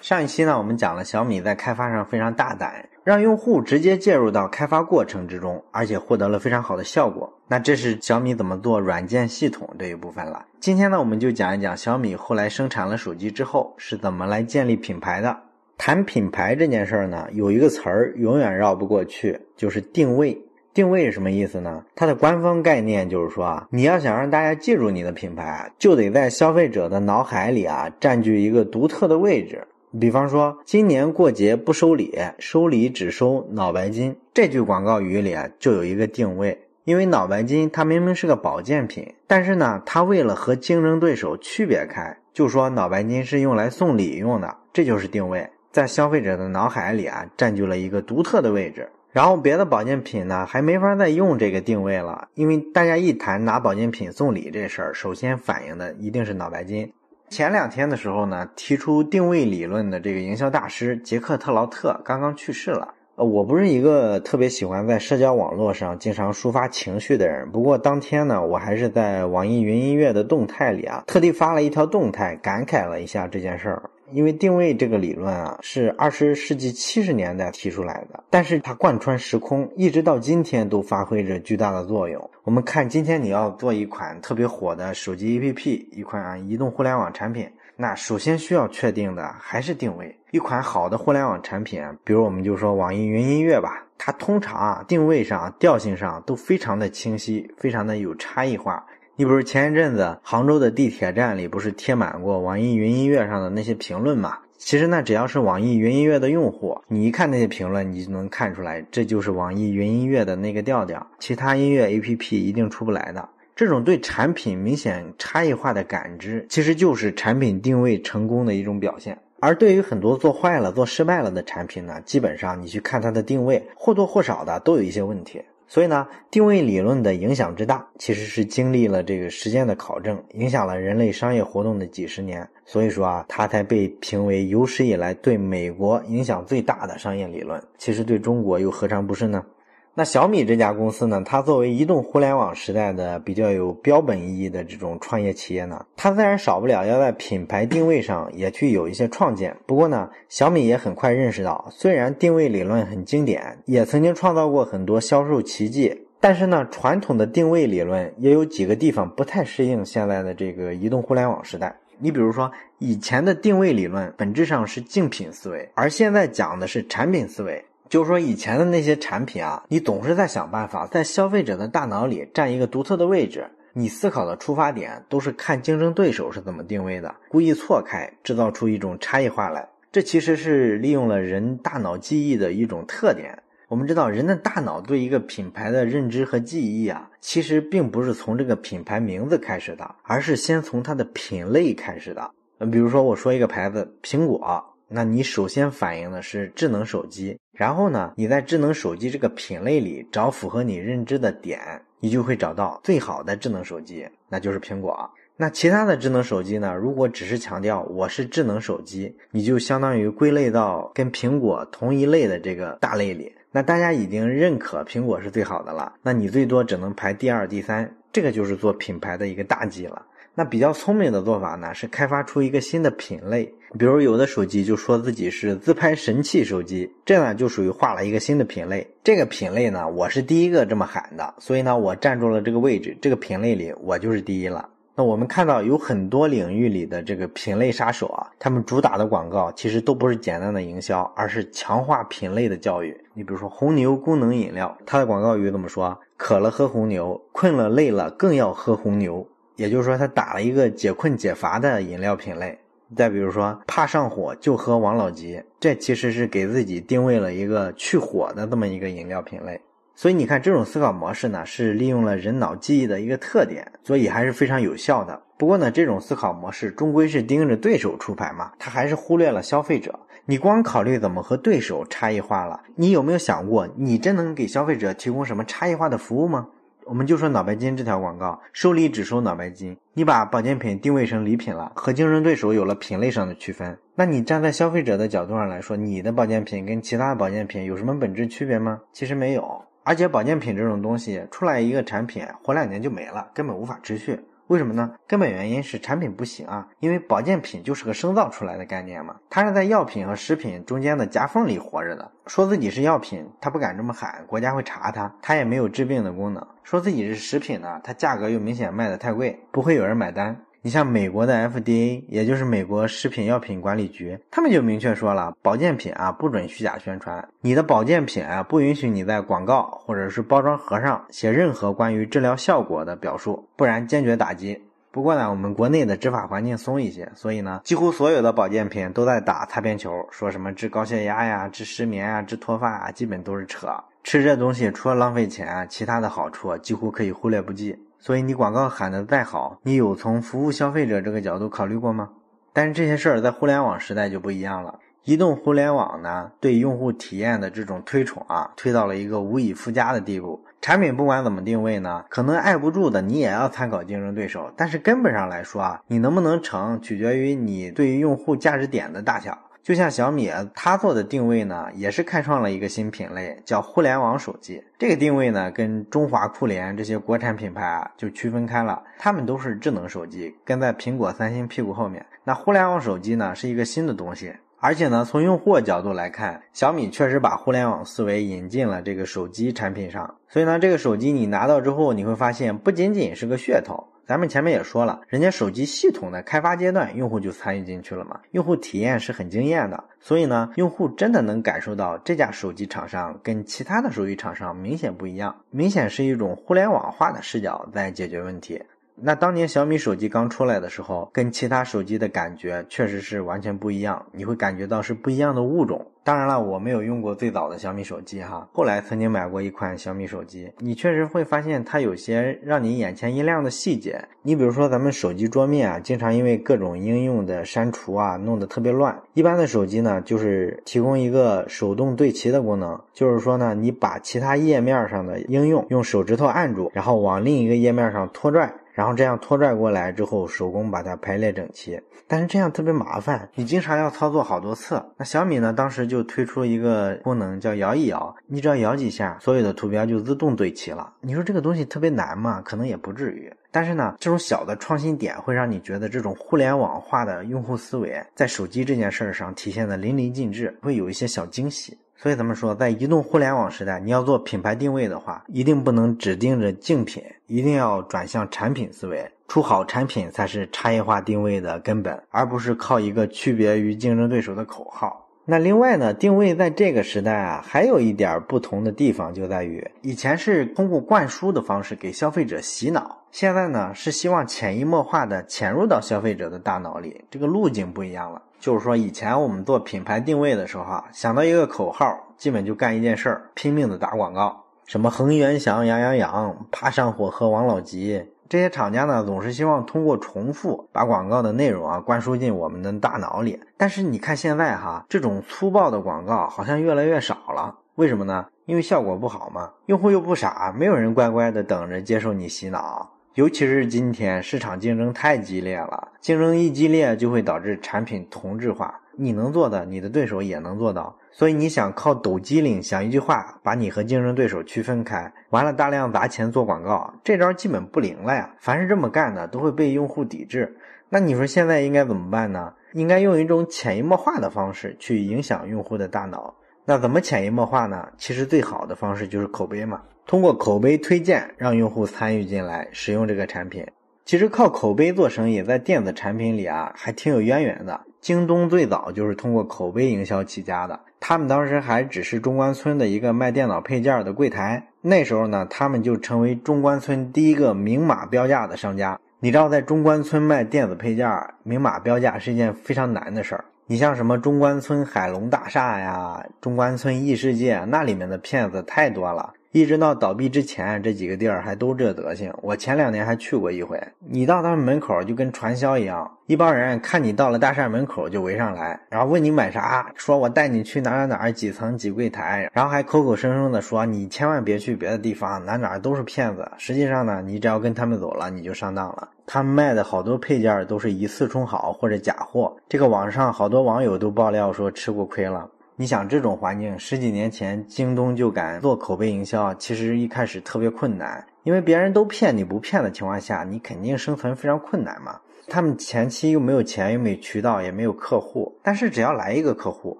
上一期呢，我们讲了小米在开发上非常大胆，让用户直接介入到开发过程之中，而且获得了非常好的效果。那这是小米怎么做软件系统这一部分了。今天呢，我们就讲一讲小米后来生产了手机之后是怎么来建立品牌的。谈品牌这件事儿呢，有一个词儿永远绕不过去，就是定位。定位是什么意思呢？它的官方概念就是说啊，你要想让大家记住你的品牌，就得在消费者的脑海里啊占据一个独特的位置。比方说，今年过节不收礼，收礼只收脑白金。这句广告语里啊，就有一个定位。因为脑白金它明明是个保健品，但是呢，它为了和竞争对手区别开，就说脑白金是用来送礼用的。这就是定位，在消费者的脑海里啊，占据了一个独特的位置。然后别的保健品呢，还没法再用这个定位了，因为大家一谈拿保健品送礼这事儿，首先反映的一定是脑白金。前两天的时候呢，提出定位理论的这个营销大师杰克特劳特刚刚去世了。呃，我不是一个特别喜欢在社交网络上经常抒发情绪的人，不过当天呢，我还是在网易云音乐的动态里啊，特地发了一条动态，感慨了一下这件事儿。因为定位这个理论啊，是二十世纪七十年代提出来的，但是它贯穿时空，一直到今天都发挥着巨大的作用。我们看，今天你要做一款特别火的手机 APP，一款移动互联网产品，那首先需要确定的还是定位。一款好的互联网产品，比如我们就说网易云音乐吧，它通常啊定位上、调性上都非常的清晰，非常的有差异化。你比如前一阵子杭州的地铁站里不是贴满过网易云音乐上的那些评论吗？其实呢，只要是网易云音乐的用户，你一看那些评论，你就能看出来，这就是网易云音乐的那个调调，其他音乐 APP 一定出不来的。这种对产品明显差异化的感知，其实就是产品定位成功的一种表现。而对于很多做坏了、做失败了的产品呢，基本上你去看它的定位，或多或少的都有一些问题。所以呢，定位理论的影响之大，其实是经历了这个时间的考证，影响了人类商业活动的几十年。所以说啊，它才被评为有史以来对美国影响最大的商业理论。其实对中国又何尝不是呢？那小米这家公司呢？它作为移动互联网时代的比较有标本意义的这种创业企业呢，它自然少不了要在品牌定位上也去有一些创建。不过呢，小米也很快认识到，虽然定位理论很经典，也曾经创造过很多销售奇迹，但是呢，传统的定位理论也有几个地方不太适应现在的这个移动互联网时代。你比如说，以前的定位理论本质上是竞品思维，而现在讲的是产品思维。就是说，以前的那些产品啊，你总是在想办法在消费者的大脑里占一个独特的位置。你思考的出发点都是看竞争对手是怎么定位的，故意错开，制造出一种差异化来。这其实是利用了人大脑记忆的一种特点。我们知道，人的大脑对一个品牌的认知和记忆啊，其实并不是从这个品牌名字开始的，而是先从它的品类开始的。嗯比如说，我说一个牌子苹果，那你首先反映的是智能手机。然后呢，你在智能手机这个品类里找符合你认知的点，你就会找到最好的智能手机，那就是苹果。那其他的智能手机呢？如果只是强调我是智能手机，你就相当于归类到跟苹果同一类的这个大类里。那大家已经认可苹果是最好的了，那你最多只能排第二、第三，这个就是做品牌的一个大忌了。那比较聪明的做法呢，是开发出一个新的品类。比如有的手机就说自己是自拍神器手机，这呢就属于画了一个新的品类。这个品类呢，我是第一个这么喊的，所以呢，我占住了这个位置。这个品类里，我就是第一了。那我们看到有很多领域里的这个品类杀手啊，他们主打的广告其实都不是简单的营销，而是强化品类的教育。你比如说红牛功能饮料，它的广告语怎么说？渴了喝红牛，困了累了更要喝红牛。也就是说，他打了一个解困解乏的饮料品类。再比如说，怕上火就喝王老吉，这其实是给自己定位了一个去火的这么一个饮料品类。所以你看，这种思考模式呢，是利用了人脑记忆的一个特点，所以还是非常有效的。不过呢，这种思考模式终归是盯着对手出牌嘛，他还是忽略了消费者。你光考虑怎么和对手差异化了，你有没有想过，你真能给消费者提供什么差异化的服务吗？我们就说脑白金这条广告，收礼只收脑白金。你把保健品定位成礼品了，和竞争对手有了品类上的区分。那你站在消费者的角度上来说，你的保健品跟其他的保健品有什么本质区别吗？其实没有。而且保健品这种东西出来一个产品，活两年就没了，根本无法持续。为什么呢？根本原因是产品不行啊，因为保健品就是个生造出来的概念嘛，它是在药品和食品中间的夹缝里活着的。说自己是药品，他不敢这么喊，国家会查他，他也没有治病的功能。说自己是食品呢，它价格又明显卖的太贵，不会有人买单。你像美国的 FDA，也就是美国食品药品管理局，他们就明确说了，保健品啊不准虚假宣传，你的保健品啊不允许你在广告或者是包装盒上写任何关于治疗效果的表述，不然坚决打击。不过呢，我们国内的执法环境松一些，所以呢，几乎所有的保健品都在打擦边球，说什么治高血压呀、治失眠啊、治脱发啊，基本都是扯。吃这东西除了浪费钱，其他的好处几乎可以忽略不计。所以你广告喊得再好，你有从服务消费者这个角度考虑过吗？但是这些事儿在互联网时代就不一样了。移动互联网呢，对用户体验的这种推崇啊，推到了一个无以复加的地步。产品不管怎么定位呢，可能挨不住的，你也要参考竞争对手。但是根本上来说啊，你能不能成，取决于你对于用户价值点的大小。就像小米，它做的定位呢，也是开创了一个新品类，叫互联网手机。这个定位呢，跟中华酷联这些国产品牌啊，就区分开了。他们都是智能手机，跟在苹果、三星屁股后面。那互联网手机呢，是一个新的东西。而且呢，从用户角度来看，小米确实把互联网思维引进了这个手机产品上。所以呢，这个手机你拿到之后，你会发现不仅仅是个噱头。咱们前面也说了，人家手机系统的开发阶段，用户就参与进去了嘛，用户体验是很惊艳的，所以呢，用户真的能感受到这家手机厂商跟其他的手机厂商明显不一样，明显是一种互联网化的视角在解决问题。那当年小米手机刚出来的时候，跟其他手机的感觉确实是完全不一样，你会感觉到是不一样的物种。当然了，我没有用过最早的小米手机哈，后来曾经买过一款小米手机，你确实会发现它有些让你眼前一亮的细节。你比如说咱们手机桌面啊，经常因为各种应用的删除啊，弄得特别乱。一般的手机呢，就是提供一个手动对齐的功能，就是说呢，你把其他页面上的应用用手指头按住，然后往另一个页面上拖拽。然后这样拖拽过来之后，手工把它排列整齐。但是这样特别麻烦，你经常要操作好多次。那小米呢，当时就推出一个功能叫摇一摇，你只要摇几下，所有的图标就自动对齐了。你说这个东西特别难吗？可能也不至于。但是呢，这种小的创新点会让你觉得这种互联网化的用户思维在手机这件事儿上体现的淋漓尽致，会有一些小惊喜。所以咱们说，在移动互联网时代，你要做品牌定位的话，一定不能只盯着竞品，一定要转向产品思维，出好产品才是差异化定位的根本，而不是靠一个区别于竞争对手的口号。那另外呢，定位在这个时代啊，还有一点不同的地方就在于，以前是通过灌输的方式给消费者洗脑，现在呢是希望潜移默化的潜入到消费者的大脑里，这个路径不一样了。就是说，以前我们做品牌定位的时候啊，想到一个口号，基本就干一件事儿，拼命的打广告，什么恒源祥、羊羊羊、爬上火喝王老吉，这些厂家呢，总是希望通过重复把广告的内容啊灌输进我们的大脑里。但是你看现在哈，这种粗暴的广告好像越来越少了，为什么呢？因为效果不好嘛，用户又不傻，没有人乖乖的等着接受你洗脑。尤其是今天市场竞争太激烈了，竞争一激烈就会导致产品同质化。你能做的，你的对手也能做到。所以你想靠抖机灵想一句话把你和竞争对手区分开，完了大量砸钱做广告，这招基本不灵了呀。凡是这么干的都会被用户抵制。那你说现在应该怎么办呢？应该用一种潜移默化的方式去影响用户的大脑。那怎么潜移默化呢？其实最好的方式就是口碑嘛。通过口碑推荐，让用户参与进来使用这个产品。其实靠口碑做生意，在电子产品里啊，还挺有渊源的。京东最早就是通过口碑营销起家的。他们当时还只是中关村的一个卖电脑配件的柜台，那时候呢，他们就成为中关村第一个明码标价的商家。你知道，在中关村卖电子配件，明码标价是一件非常难的事儿。你像什么中关村海龙大厦呀，中关村异世界，那里面的骗子太多了。一直到倒闭之前，这几个地儿还都这德行。我前两年还去过一回，你到他们门口就跟传销一样，一帮人看你到了大厦门口就围上来，然后问你买啥，说我带你去哪哪哪几层几柜台，然后还口口声声的说你千万别去别的地方，哪哪都是骗子。实际上呢，你只要跟他们走了，你就上当了。他们卖的好多配件都是以次充好或者假货，这个网上好多网友都爆料说吃过亏了。你想这种环境，十几年前京东就敢做口碑营销，其实一开始特别困难，因为别人都骗你不骗的情况下，你肯定生存非常困难嘛。他们前期又没有钱，又没有渠道，也没有客户。但是只要来一个客户，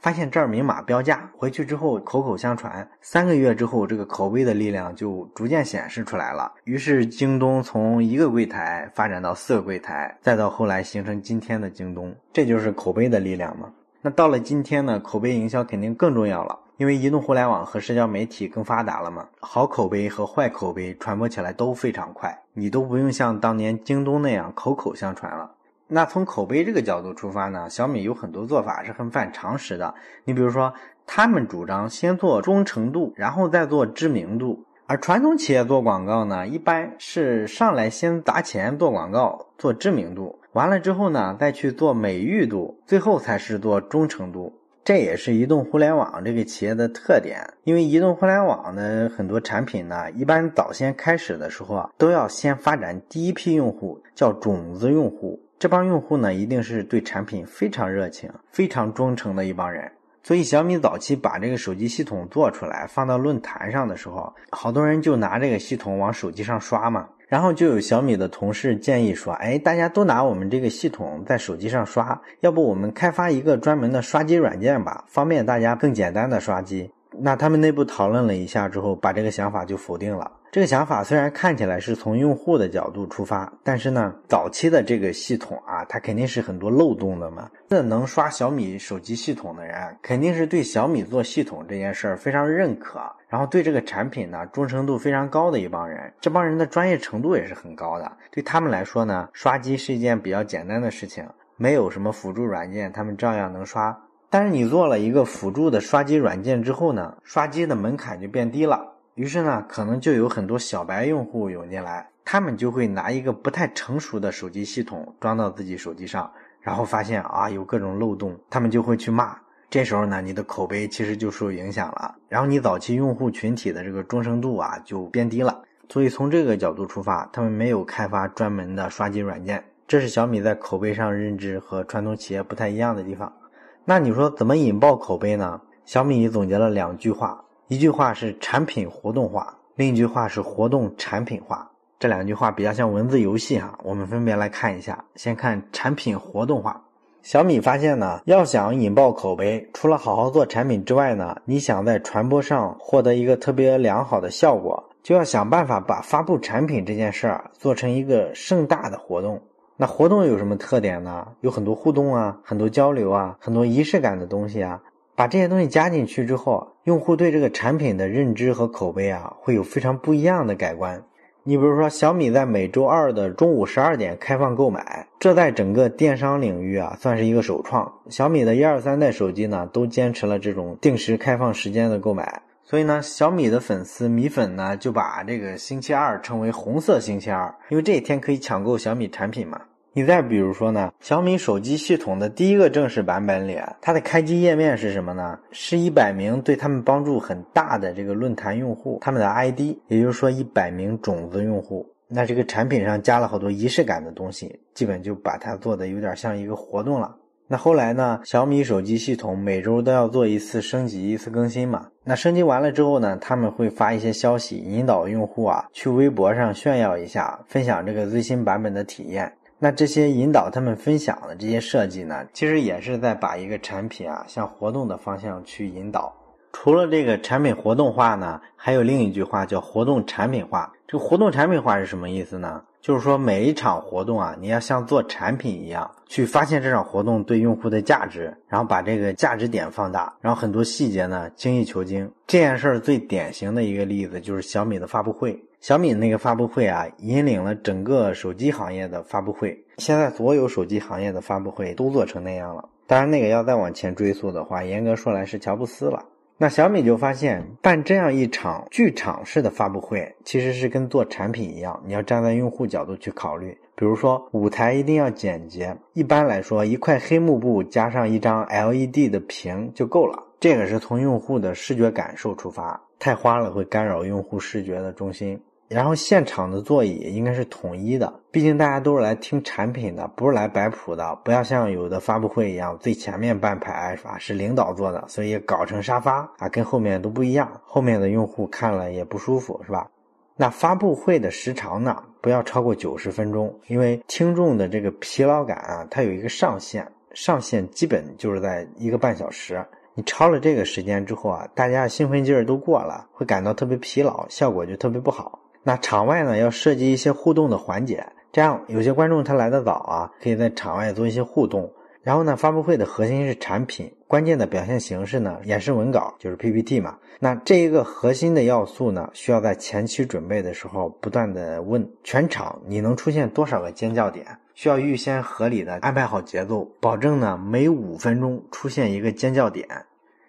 发现这儿明码标价，回去之后口口相传，三个月之后，这个口碑的力量就逐渐显示出来了。于是京东从一个柜台发展到四个柜台，再到后来形成今天的京东，这就是口碑的力量嘛。那到了今天呢，口碑营销肯定更重要了，因为移动互联网和社交媒体更发达了嘛。好口碑和坏口碑传播起来都非常快，你都不用像当年京东那样口口相传了。那从口碑这个角度出发呢，小米有很多做法是很反常识的。你比如说，他们主张先做忠诚度，然后再做知名度。而传统企业做广告呢，一般是上来先砸钱做广告，做知名度。完了之后呢，再去做美誉度，最后才是做忠诚度。这也是移动互联网这个企业的特点。因为移动互联网的很多产品呢，一般早先开始的时候啊，都要先发展第一批用户，叫种子用户。这帮用户呢，一定是对产品非常热情、非常忠诚的一帮人。所以小米早期把这个手机系统做出来，放到论坛上的时候，好多人就拿这个系统往手机上刷嘛。然后就有小米的同事建议说：“哎，大家都拿我们这个系统在手机上刷，要不我们开发一个专门的刷机软件吧，方便大家更简单的刷机。”那他们内部讨论了一下之后，把这个想法就否定了。这个想法虽然看起来是从用户的角度出发，但是呢，早期的这个系统啊，它肯定是很多漏洞的嘛。那能刷小米手机系统的人，肯定是对小米做系统这件事儿非常认可，然后对这个产品呢忠诚度非常高的一帮人。这帮人的专业程度也是很高的，对他们来说呢，刷机是一件比较简单的事情，没有什么辅助软件，他们照样能刷。但是你做了一个辅助的刷机软件之后呢，刷机的门槛就变低了。于是呢，可能就有很多小白用户涌进来，他们就会拿一个不太成熟的手机系统装到自己手机上，然后发现啊有各种漏洞，他们就会去骂。这时候呢，你的口碑其实就受影响了，然后你早期用户群体的这个忠诚度啊就变低了。所以从这个角度出发，他们没有开发专门的刷机软件，这是小米在口碑上认知和传统企业不太一样的地方。那你说怎么引爆口碑呢？小米总结了两句话，一句话是产品活动化，另一句话是活动产品化。这两句话比较像文字游戏哈，我们分别来看一下。先看产品活动化。小米发现呢，要想引爆口碑，除了好好做产品之外呢，你想在传播上获得一个特别良好的效果，就要想办法把发布产品这件事儿做成一个盛大的活动。那活动有什么特点呢？有很多互动啊，很多交流啊，很多仪式感的东西啊。把这些东西加进去之后，用户对这个产品的认知和口碑啊，会有非常不一样的改观。你比如说，小米在每周二的中午十二点开放购买，这在整个电商领域啊，算是一个首创。小米的一二三代手机呢，都坚持了这种定时开放时间的购买。所以呢，小米的粉丝米粉呢，就把这个星期二称为“红色星期二”，因为这一天可以抢购小米产品嘛。你再比如说呢，小米手机系统的第一个正式版本里，它的开机页面是什么呢？是一百名对他们帮助很大的这个论坛用户他们的 ID，也就是说一百名种子用户。那这个产品上加了好多仪式感的东西，基本就把它做的有点像一个活动了。那后来呢？小米手机系统每周都要做一次升级，一次更新嘛。那升级完了之后呢，他们会发一些消息，引导用户啊去微博上炫耀一下，分享这个最新版本的体验。那这些引导他们分享的这些设计呢，其实也是在把一个产品啊向活动的方向去引导。除了这个产品活动化呢，还有另一句话叫活动产品化。这个活动产品化是什么意思呢？就是说，每一场活动啊，你要像做产品一样，去发现这场活动对用户的价值，然后把这个价值点放大，然后很多细节呢精益求精。这件事儿最典型的一个例子就是小米的发布会。小米那个发布会啊，引领了整个手机行业的发布会。现在所有手机行业的发布会都做成那样了。当然，那个要再往前追溯的话，严格说来是乔布斯了。那小米就发现办这样一场剧场式的发布会，其实是跟做产品一样，你要站在用户角度去考虑。比如说舞台一定要简洁，一般来说一块黑幕布加上一张 LED 的屏就够了。这个是从用户的视觉感受出发，太花了会干扰用户视觉的中心。然后现场的座椅应该是统一的，毕竟大家都是来听产品的，不是来摆谱的。不要像有的发布会一样，最前面半排是吧，是领导坐的，所以搞成沙发啊，跟后面都不一样，后面的用户看了也不舒服，是吧？那发布会的时长呢，不要超过九十分钟，因为听众的这个疲劳感啊，它有一个上限，上限基本就是在一个半小时。你超了这个时间之后啊，大家兴奋劲儿都过了，会感到特别疲劳，效果就特别不好。那场外呢，要设计一些互动的环节，这样有些观众他来的早啊，可以在场外做一些互动。然后呢，发布会的核心是产品，关键的表现形式呢，演示文稿就是 PPT 嘛。那这一个核心的要素呢，需要在前期准备的时候不断的问全场你能出现多少个尖叫点，需要预先合理的安排好节奏，保证呢每五分钟出现一个尖叫点。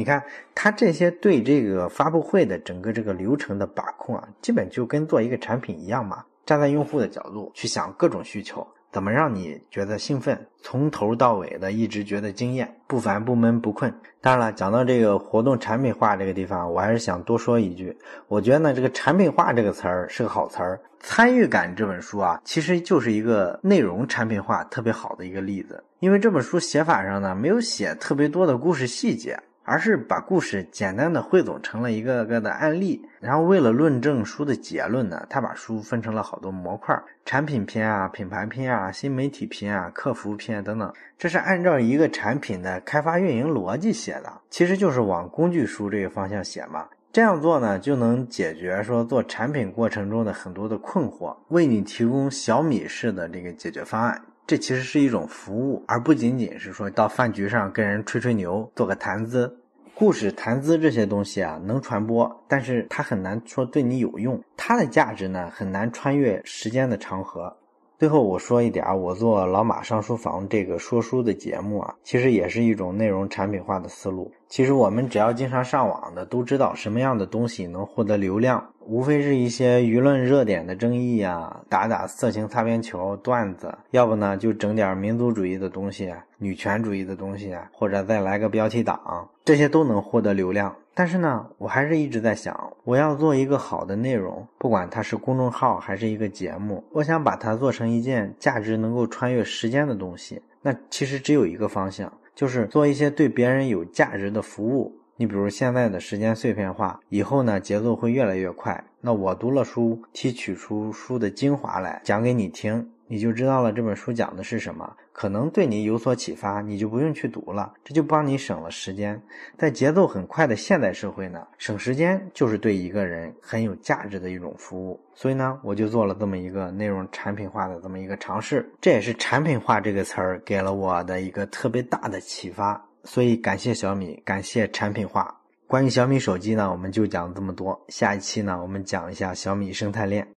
你看他这些对这个发布会的整个这个流程的把控啊，基本就跟做一个产品一样嘛，站在用户的角度去想各种需求。怎么让你觉得兴奋？从头到尾的一直觉得惊艳，不烦不闷不困。当然了，讲到这个活动产品化这个地方，我还是想多说一句。我觉得呢，这个产品化这个词儿是个好词儿。参与感这本书啊，其实就是一个内容产品化特别好的一个例子。因为这本书写法上呢，没有写特别多的故事细节。而是把故事简单的汇总成了一个个的案例，然后为了论证书的结论呢，他把书分成了好多模块，产品篇啊、品牌篇啊、新媒体篇啊、客服篇等等，这是按照一个产品的开发运营逻辑写的，其实就是往工具书这个方向写嘛。这样做呢，就能解决说做产品过程中的很多的困惑，为你提供小米式的这个解决方案。这其实是一种服务，而不仅仅是说到饭局上跟人吹吹牛、做个谈资。故事、谈资这些东西啊，能传播，但是它很难说对你有用。它的价值呢，很难穿越时间的长河。最后我说一点啊，我做老马上书房这个说书的节目啊，其实也是一种内容产品化的思路。其实我们只要经常上网的，都知道什么样的东西能获得流量。无非是一些舆论热点的争议啊，打打色情擦边球段子，要不呢就整点民族主义的东西、女权主义的东西，或者再来个标题党，这些都能获得流量。但是呢，我还是一直在想，我要做一个好的内容，不管它是公众号还是一个节目，我想把它做成一件价值能够穿越时间的东西。那其实只有一个方向，就是做一些对别人有价值的服务。你比如现在的时间碎片化，以后呢节奏会越来越快。那我读了书，提取出书的精华来讲给你听，你就知道了这本书讲的是什么，可能对你有所启发，你就不用去读了，这就帮你省了时间。在节奏很快的现代社会呢，省时间就是对一个人很有价值的一种服务。所以呢，我就做了这么一个内容产品化的这么一个尝试，这也是产品化这个词儿给了我的一个特别大的启发。所以，感谢小米，感谢产品化。关于小米手机呢，我们就讲这么多。下一期呢，我们讲一下小米生态链。